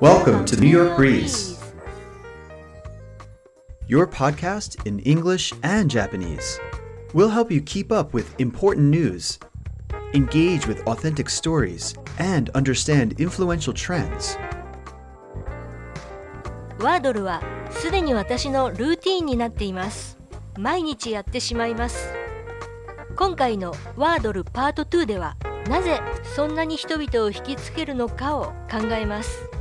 Welcome to New York Breeze, your podcast in English and Japanese. We'll help you keep up with important news, engage with authentic stories, and understand influential trends. ワードルはすでに私のルーティーンになっています毎日やってしまいます今回のワードルパート2ではなぜそんなに人々を引きつけるのかを考えます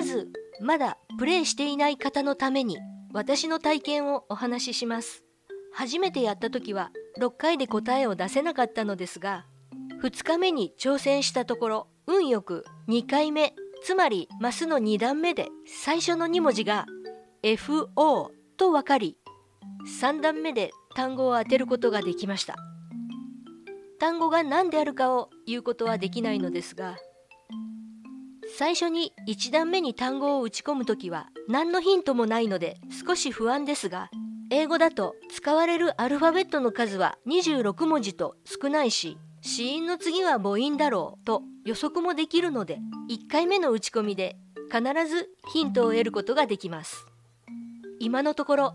まずまだプレイしていない方のために私の体験をお話しします。初めてやった時は6回で答えを出せなかったのですが2日目に挑戦したところ運よく2回目つまりマスの2段目で最初の2文字が FO と分かり3段目で単語を当てることができました。単語が何であるかを言うことはできないのですが最初に1段目に単語を打ち込むときは何のヒントもないので少し不安ですが英語だと使われるアルファベットの数は26文字と少ないし子音の次は母音だろうと予測もできるので1回目の打ち込みで必ずヒントを得ることができます。今のところ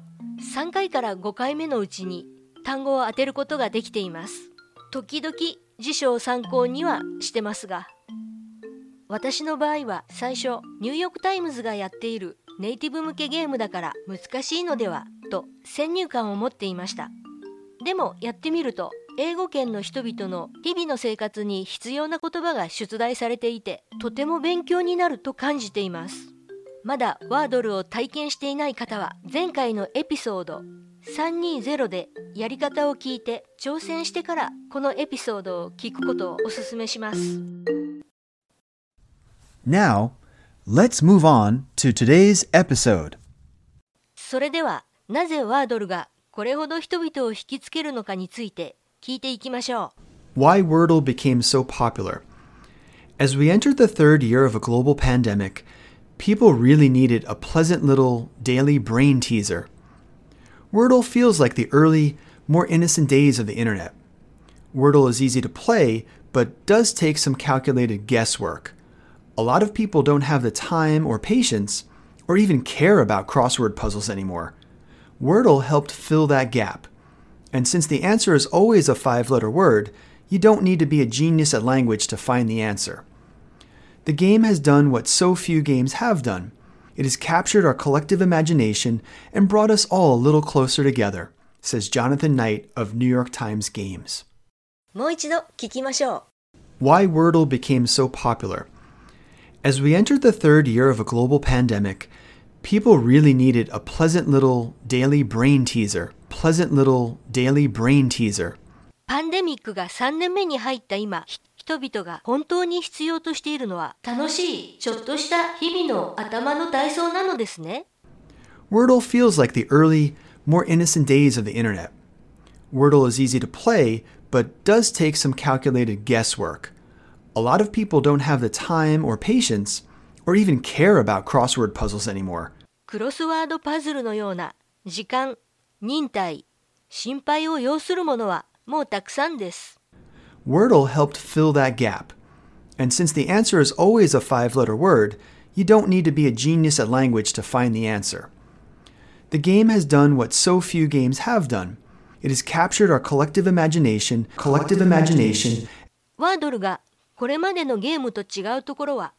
3回から5回目のうちに単語を当てることができています。時々辞書を参考にはしてますが私の場合は最初ニューヨーク・タイムズがやっているネイティブ向けゲームだから難しいのではと先入観を持っていました。でもやってみると英語圏の人々の日々の生活に必要な言葉が出題されていてとても勉強になると感じています。まだワードルを体験していない方は前回のエピソード320でやり方を聞いて挑戦してからこのエピソードを聞くことをお勧めします。Now, let's move on to today's episode. それではなぜワードルがこれほど人々を引きつけるのかについて聞いていきましょう Why Wordle became so popular. As we entered the third year of a global pandemic, people really needed a pleasant little daily brain teaser. Wordle feels like the early, more innocent days of the internet. Wordle is easy to play, but does take some calculated guesswork. A lot of people don't have the time or patience or even care about crossword puzzles anymore. Wordle helped fill that gap. And since the answer is always a five letter word, you don't need to be a genius at language to find the answer. The game has done what so few games have done it has captured our collective imagination and brought us all a little closer together, says Jonathan Knight of New York Times Games. Why Wordle became so popular As we entered the third year of a global pandemic, people really needed a pleasant little daily brain teaser. Pleasant little daily brain teaser. うパンデミックが3年目に入った今ひ人々が本当に必要としているのは楽しいちょっとした日々の頭の体操なのですね Wordle feels like the early, more innocent days of the internet. Wordle is easy to play, but does take some calculated guesswork. A lot of people don't have the time or patience, or even care about crossword puzzles anymore. クロスワードパズルのような時間忍耐心配を要するものはもうたくさんです Wordle helped fill that gap. And since the answer is always a five letter word, you don't need to be a genius at language to find the answer. The game has done what so few games have done. It has captured our collective imagination, collective imagination, ワードルが これまでのゲームと違うところは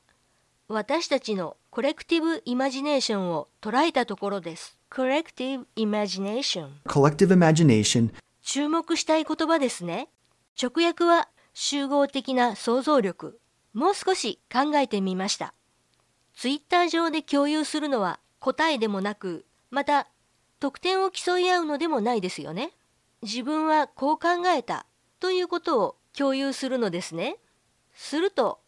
私たちのコレクティブイマジネーションを捉えたところです。コレクティブイマジネーション collective imagination, 注目したい言葉ですね。直訳は集合的な想像力。もう少し考えてみました。ツイッター上で共有するのは答えでもなく、また得点を競い合うのでもないですよね。自分はこう考えたということを共有するのですね。すると、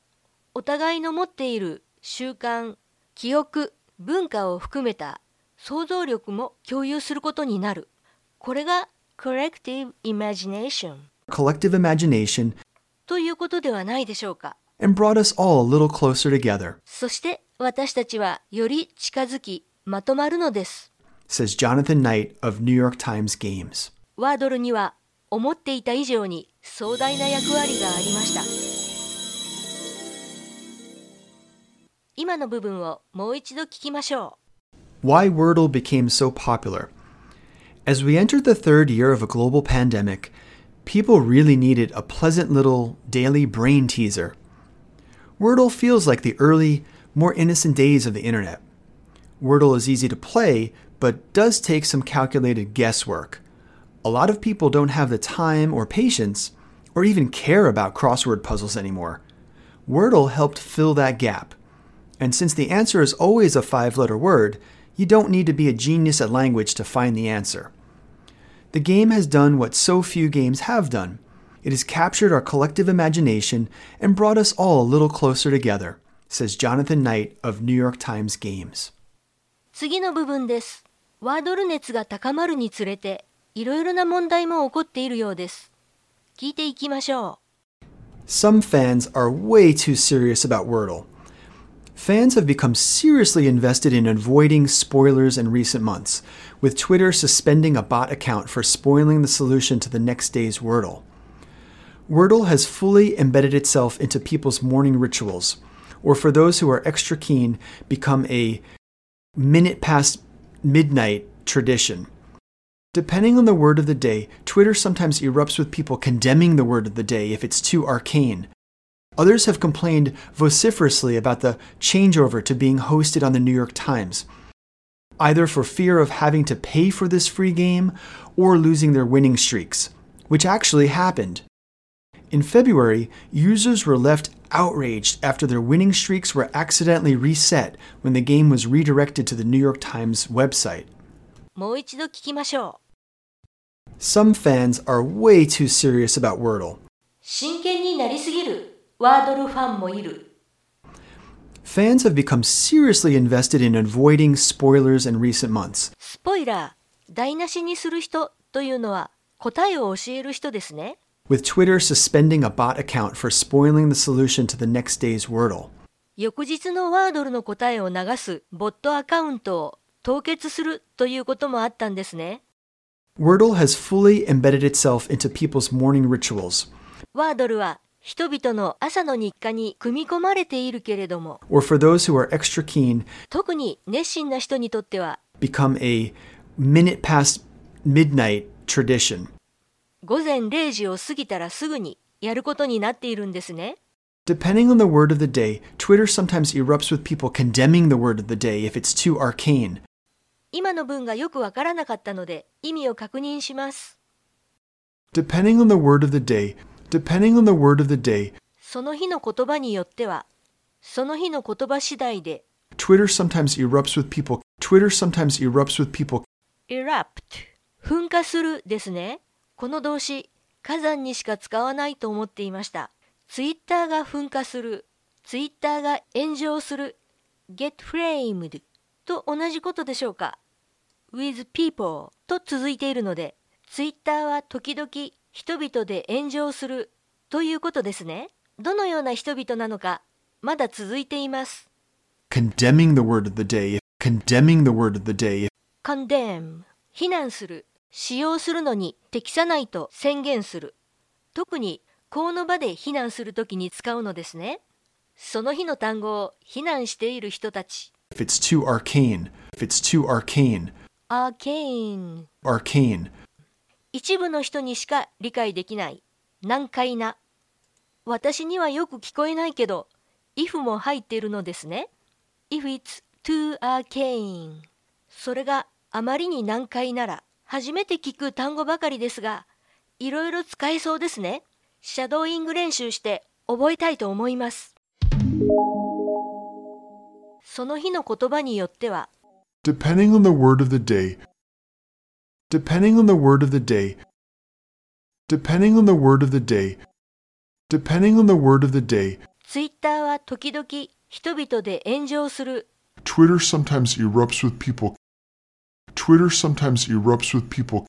お互いの持っている習慣、記憶、文化を含めた想像力も共有することになる。これが collective imagination collective imagination, ということではないでしょうか。and brought us all a little closer together, そして私たちはより近づきまとまるのです。says Jonathan Knight of New York Times Games. ワードルには思っていた以上に壮大な役割がありました。今の部分をもう一度聞きましょ Why Wordle became so popular. As we entered the third year of a global pandemic, people really needed a pleasant little daily brain teaser. Wordle feels like the early, more innocent days of the internet. Wordle is easy to play, but does take some calculated guesswork. A lot of people don't have the time or patience, or even care about crossword puzzles anymore. Wordle helped fill that gap. And since the answer is always a five letter word, you don't need to be a genius at language to find the answer. The game has done what so few games have done. It has captured our collective imagination and brought us all a little closer together, says Jonathan Knight of New York Times Games. う。次の部分です。ワードル熱が高まるにつれて、いろいろな問題も起こっているようです。聞いていきましょ Some fans are way too serious about Wordle. Fans have become seriously invested in avoiding spoilers in recent months, with Twitter suspending a bot account for spoiling the solution to the next day's Wordle. Wordle has fully embedded itself into people's morning rituals, or for those who are extra keen, become a minute past midnight tradition. Depending on the word of the day, Twitter sometimes erupts with people condemning the word of the day if it's too arcane. Others have complained vociferously about the changeover to being hosted on the New York Times, either for fear of having to pay for this free game or losing their winning streaks, which actually happened. In February, users were left outraged after their winning streaks were accidentally reset when the game was redirected to the New York Times website. う。もう一度聞きましょう。 Some fans are way too serious about Wordle. 真剣になりすぎる ワードルファンもいる。Fans have become seriously invested in avoiding spoilers in recent months. スポイラー、台無しにする人というのは答えを教える人ですね。with Twitter suspending a bot account for spoiling the solution to the next day's Wordle. 翌日のワードルの答えを流すボットアカウントを凍結するということもあったんですね。Wordle has fully embedded itself into people's morning rituals, ワードルは人々の朝の日課に組み込まれているけれども、 or for those who are extra keen, 特に熱心な人にとっては、 become a minute past midnight tradition. 午前0時を過ぎたらすぐにやることになっているんですね。 Depending on the word of the day, Twitter sometimes erupts with people condemning the word of the day if it's too arcane. 今の文がよくわからなかったので意味を確認します。 Depending on the word of the day, depending on the word of the day, その日の言葉によっては、その日の言葉次第で Twitter sometimes erupts with people. Twitter sometimes erupts with people. erupt 噴火するですね。この動詞火山にしか使わないと思っていました。ツイッターが噴火する、ツイッターが炎上する、get framed と同じことでしょうか。with people と続いているので、ツイッターは時々人々で炎上するということですね。どのような人々なのか、まだ続いています。condemning the word of the day, condemning the word of the day, condemn 非難する使用するのに適さないと宣言する特にこの場で非難するときに使うのですねその日の単語を非難している人たち if it's too arcane, if it's too arcane, arcane arcane, 一部の人にしか理解できない。難解な。私にはよく聞こえないけど if も入っているのですね。if it's too arcane それがあまりに難解なら初めて聞く単語ばかりですがいろいろ使えそうですね。シャドーイング練習して覚えたいと思います。その日の言葉によっては depending on the word of the day, depending on the word of the day, depending on the word of the day, depending on the word of the day, ツイッターは時々人々で炎上する Twitter sometimes erupts with people. Twitter sometimes erupts with people.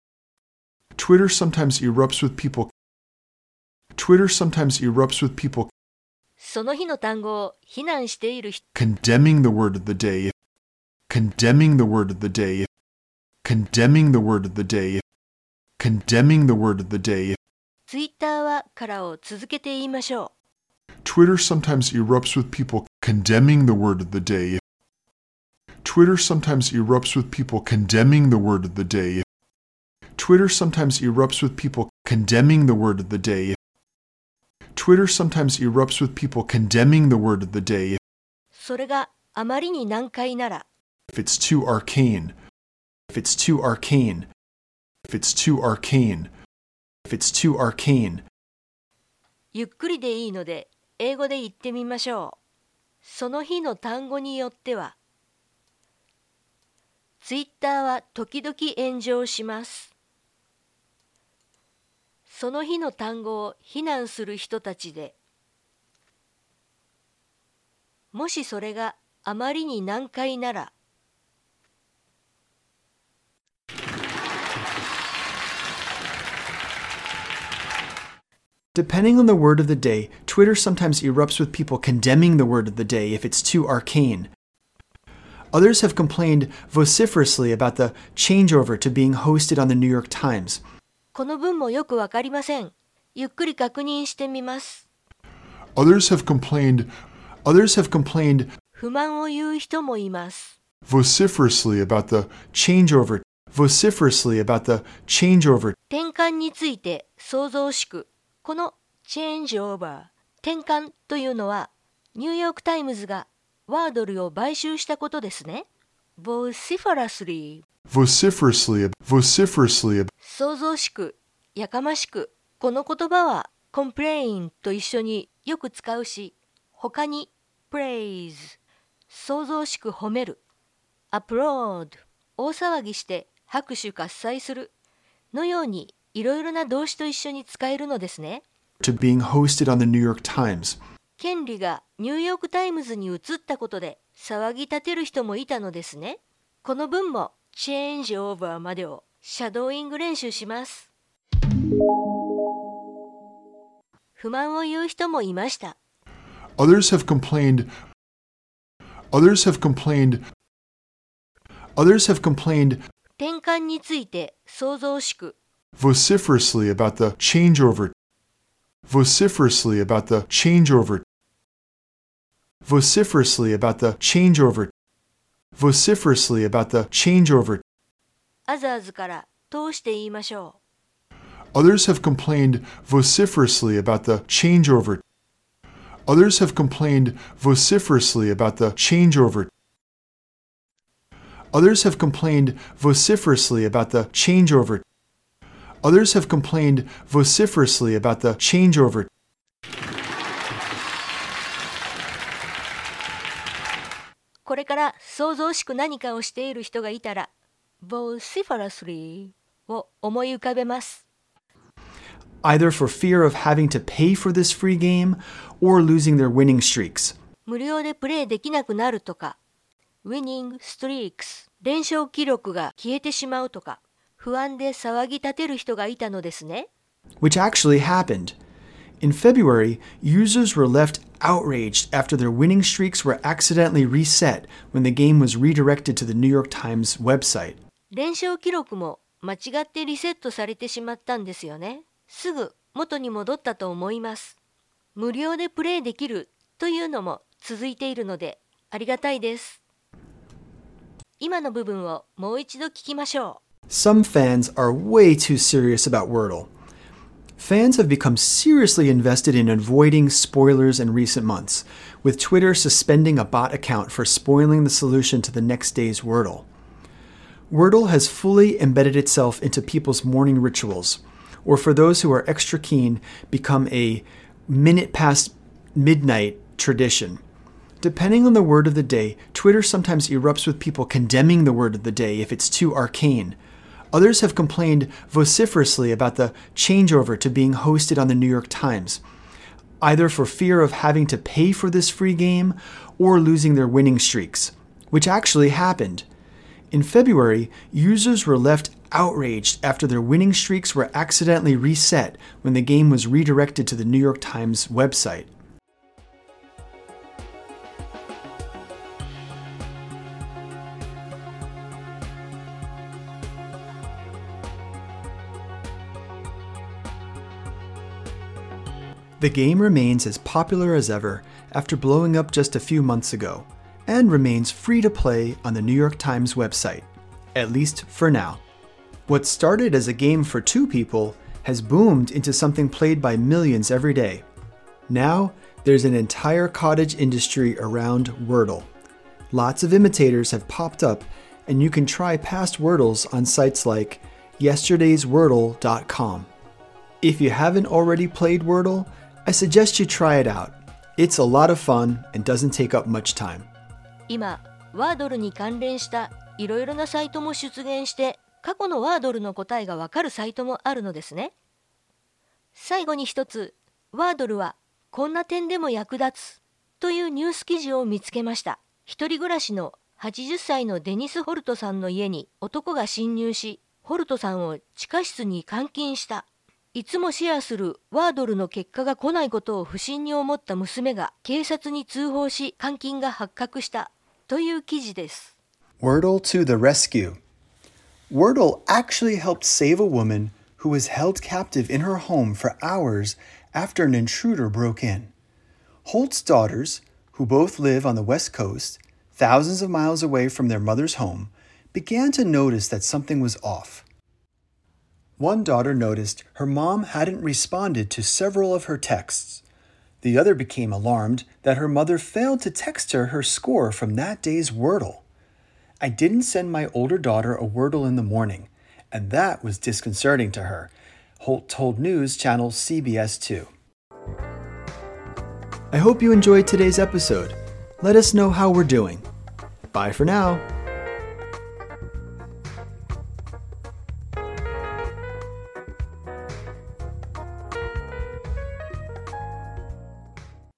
Twitter sometimes erupts with people. Twitter sometimes erupts with people その日の単語を非難している人 condemning the word of the day, condemning the word of the day, condemning the word of the day, condemning the word of the day. ツイッターはからを続けて言いましょう。 Twitter Twitter sometimes erupts with people condemning the word of the day. Twitter sometimes erupts with people condemning the word of the day. Twitter sometimes erupts with people condemning the word of the day. Twitter sometimes erupts with people condemning the word of the day それがあまりに難解なら if it's too arcane. If it's too arcane. If it's too arcane. If it's too arcane. ゆっくりでいいので英語で言ってみましょう。その日の単語によってはツイッターは時々炎上します。その日の単語を非難する人たちでもしそれがあまりに難解なら Depending on the word of the day, Twitter sometimes erupts with people condemning the word of the day if it's too arcane. Others have complained vociferously about the changeover to being hosted on the New York Times. この文もよくわかりません。ゆっくり確認してみます。 Others have complained others have complained 不満を言う人もいます。 vociferously about the changeover vociferously about the changeover 転換について想像しく この change over 転換というのはニューヨーク・タイムズがワードルを買収したことですね。vociferously vociferously vociferously 想像しくやかましくこの言葉は complain と一緒によく使うし他に praise 想像しく褒める。applaud 大騒ぎして拍手喝采するのようにいろいろな動詞と一緒に使えるのですね。to being hosted on the New York Times. 権利がニューヨーク・タイムズに移ったことで騒ぎ立てる人もいたのですね。この文も change over までをシャドーイング練習します。不満を言う人もいました。Others have complained Others have complained Others have complained 転換について想像しく vociferously about the changeover vociferously about the changeover vociferously about the changeover vociferously about the changeover アザーズから通して言いましょう。 Others have complained vociferously about the changeover. Others have complained vociferously about the changeover. Others have complained vociferously about the changeover. Others have complained vociferously about the changeover. これから想像しく何かをしている人がいたら vociferously を思い浮かべます。 either for fear of having to pay for this free game or losing their winning streaks. 無料でプレイできなくなるとか winning streaks 連勝記録が消えてしまうとか 不安で騒ぎ立てる人がいたのですね。which actually happened. In February, users were left outraged after their winning streaks were accidentally reset when the game was redirected to the New York Times website. 連勝記録も間違ってリセットされてしまったんですよね。すぐ元に戻ったと思います。無料でプレイできるというのも続いているのでありがたいです。今の部分をもう一度聞きましょう。Some fans are way too serious about Wordle. Fans have become seriously invested in avoiding spoilers in recent months, with Twitter suspending a bot account for spoiling the solution to the next day's Wordle. Wordle has fully embedded itself into people's morning rituals, or for those who are extra keen, become a minute past midnight tradition. Depending on the word of the day, Twitter sometimes erupts with people condemning the word of the day if it's too arcane. Others have complained vociferously about the changeover to being hosted on the New York Times, either for fear of having to pay for this free game or losing their winning streaks, which actually happened. In February, users were left outraged after their winning streaks were accidentally reset when the game was redirected to the New York Times website. The game remains as popular as ever after blowing up just a few months ago, and remains free to play on the New York Times website, at least for now. What started as a game for two people has boomed into something played by millions every day. Now, there's an entire cottage industry around Wordle. Lots of imitators have popped up, and you can try past Wordles on sites like yesterdayswordle.com. If you haven't already played Wordle, I suggest you try it out. It's a lot of fun and doesn't take up much time. 今ワードルに関連したいろいろなサイトも出現して過去のワードルの答えがわかるサイトもあるのですね最後に一つワードルはこんな点でも役立つというニュース記事を見つけました一人暮らしの80歳のデニス・ホルトさんの家に男が侵入しホルトさんを地下室に監禁したいつもシェアするワードルの結果が来ないことを不審に思った娘が警察に通報し監禁が発覚したという記事です Wordle to the rescue. Wordle actually helped save a woman who was held captive in her home for hours after an intruder broke in. Holt's daughters, who both live on the West Coast, thousands of miles away from their mother's home, began to notice that something was off. One daughter noticed her mom hadn't responded to several of her texts. The other became alarmed that her mother failed to text her her score from that day's Wordle. I didn't send my older daughter a Wordle in the morning, and that was disconcerting to her, Holt told News Channel CBS 2. I hope you enjoyed today's episode. Let us know how we're doing. Bye for now.